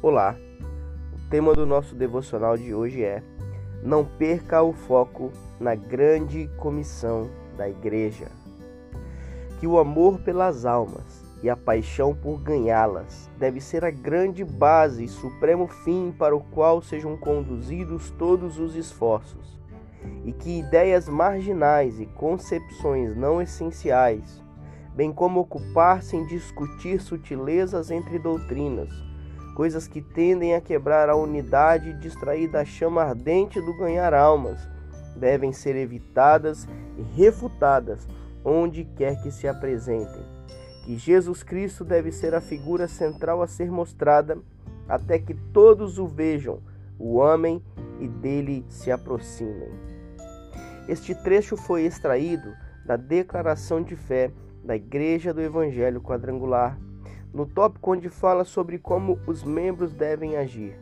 Olá, o tema do nosso devocional de hoje é Não perca o foco na grande comissão da igreja. Que o amor pelas almas e a paixão por ganhá-las deve ser a grande base e supremo fim para o qual sejam conduzidos todos os esforços, e que ideias marginais e concepções não essenciais, bem como ocupar-se em discutir sutilezas entre doutrinas, coisas que tendem a quebrar a unidade e distrair da chama ardente do ganhar almas, devem ser evitadas e refutadas onde quer que se apresentem. Que Jesus Cristo deve ser a figura central a ser mostrada até que todos o vejam, o amem e dele se aproximem. Este trecho foi extraído da declaração de fé da Igreja do Evangelho Quadrangular no tópico onde fala sobre como os membros devem agir.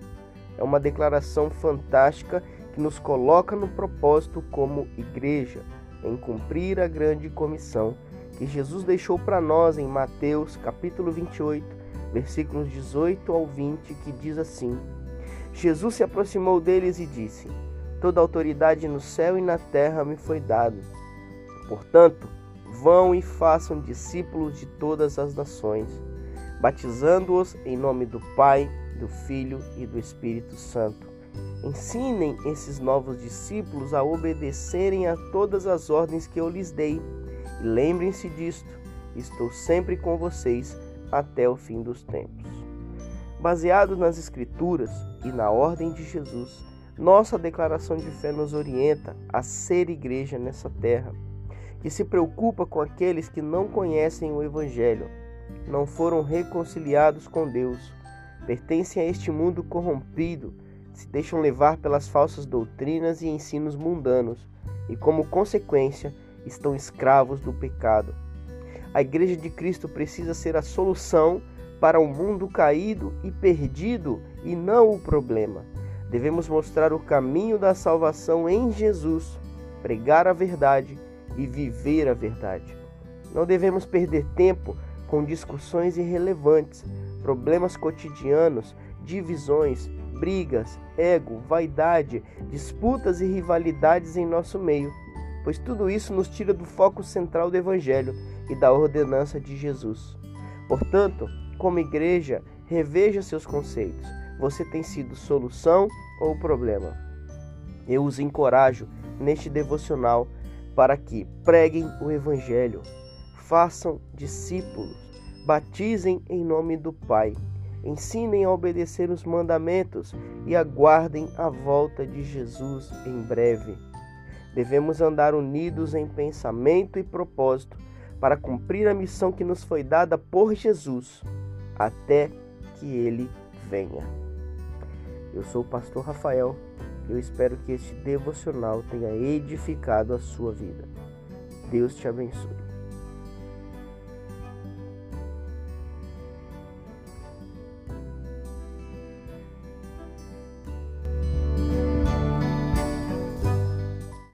É uma declaração fantástica que nos coloca no propósito como igreja, em cumprir a grande comissão que Jesus deixou para nós em Mateus capítulo 28, versículos 18 ao 20, que diz assim: Jesus se aproximou deles e disse: Toda autoridade no céu e na terra me foi dada. Portanto, vão e façam discípulos de todas as nações batizando-os em nome do Pai, do Filho e do Espírito Santo. Ensinem esses novos discípulos a obedecerem a todas as ordens que eu lhes dei. E lembrem-se disto: estou sempre com vocês até o fim dos tempos. Baseado nas Escrituras e na ordem de Jesus, nossa declaração de fé nos orienta a ser igreja nessa terra, que se preocupa com aqueles que não conhecem o Evangelho não foram reconciliados com Deus, pertencem a este mundo corrompido, se deixam levar pelas falsas doutrinas e ensinos mundanos e, como consequência, estão escravos do pecado. A Igreja de Cristo precisa ser a solução para um mundo caído e perdido e não o problema. Devemos mostrar o caminho da salvação em Jesus, pregar a verdade e viver a verdade. Não devemos perder tempo com discussões irrelevantes, problemas cotidianos, divisões, brigas, ego, vaidade, disputas e rivalidades em nosso meio, pois tudo isso nos tira do foco central do Evangelho e da ordenança de Jesus. Portanto, como igreja, reveja seus conceitos. Você tem sido solução ou problema? Eu os encorajo neste devocional para que preguem o Evangelho, façam discípulos, batizem em nome do Pai, ensinem a obedecer os mandamentos e aguardem a volta de Jesus em breve. Devemos andar unidos em pensamento e propósito para cumprir a missão que nos foi dada por Jesus até que ele venha. Eu sou o pastor Rafael. Eu espero que este devocional tenha edificado a sua vida. Deus te abençoe.